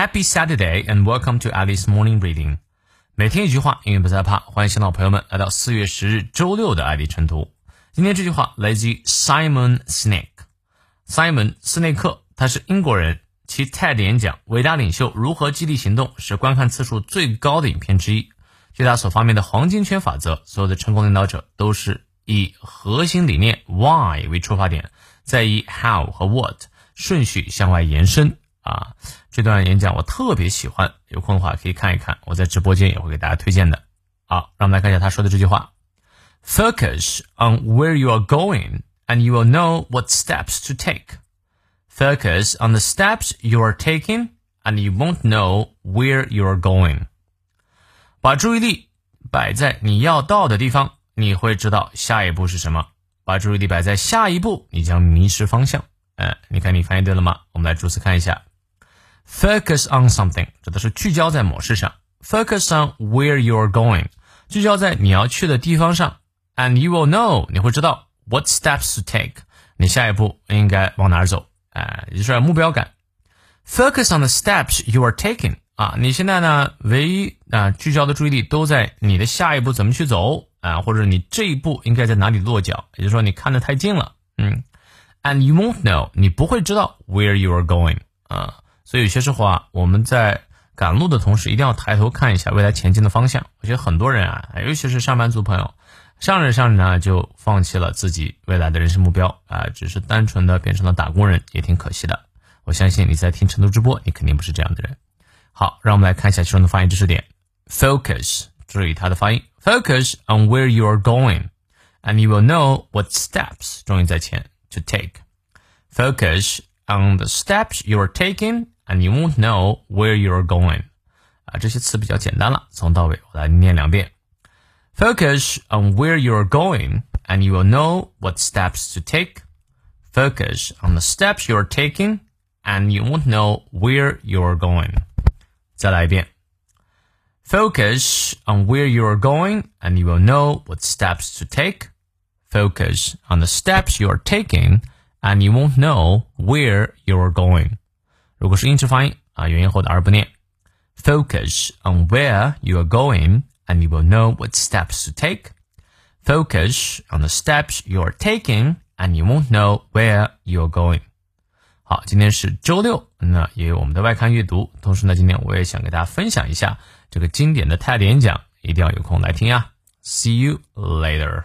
Happy Saturday and welcome to Alice Morning Reading。每天一句话，英语不再怕。欢迎新老朋友们来到四月十日周六的爱丽晨读。今天这句话来自于 Simon Sinek。Simon 斯内克，他是英国人，其 TED 演讲《伟大领袖如何激励行动》是观看次数最高的影片之一。据他所发明的黄金圈法则，所有的成功领导者都是以核心理念 Why 为出发点，再以 How 和 What 顺序向外延伸。啊，这段演讲我特别喜欢，有空的话可以看一看，我在直播间也会给大家推荐的。好，让我们来看一下他说的这句话：Focus on where you are going, and you will know what steps to take. Focus on the steps you are taking, and you won't know where you are going. 把注意力摆在你要到的地方，你会知道下一步是什么；把注意力摆在下一步，你将迷失方向。嗯，你看你翻译对了吗？我们来逐词看一下。Focus on something 指的是聚焦在某事上。Focus on where you are going，聚焦在你要去的地方上。And you will know，你会知道 what steps to take，你下一步应该往哪儿走。哎，也就是目标感。Focus on the steps you are taking，啊，你现在呢，唯一啊聚焦的注意力都在你的下一步怎么去走啊，或者你这一步应该在哪里落脚。也就是说，你看得太近了，嗯。And you won't know，你不会知道 where you are going，啊。 所以有些时候啊，我们在赶路的同时，一定要抬头看一下未来前进的方向。我觉得很多人啊，尤其是上班族朋友，上着上着呢就放弃了自己未来的人生目标啊，只是单纯的变成了打工人，也挺可惜的。我相信你在听成都直播，你肯定不是这样的人。好，让我们来看一下其中的发音知识点。Focus，注意它的发音。Focus on where you are going，and you will know what steps，重音在前，to take。Focus on the steps you are taking。and you won't know where you're going。啊，这些词比较简单了，从到尾我来念两遍。Focus on where you're going, and you will know what steps to take. Focus on the steps you're taking, and you won't know where you're going. 再来一遍。Focus on where you're going, and you will know what steps to take. Focus on the steps you're taking, and you won't know where you're going. 如果是音质发音啊，元音后的而不念。Focus on where you are going, and you will know what steps to take. Focus on the steps you are taking, and you won't know where you are going. 好，今天是周六，那也有我们的外刊阅读。同时呢，今天我也想给大家分享一下这个经典的泰演讲，一定要有空来听呀。See you later.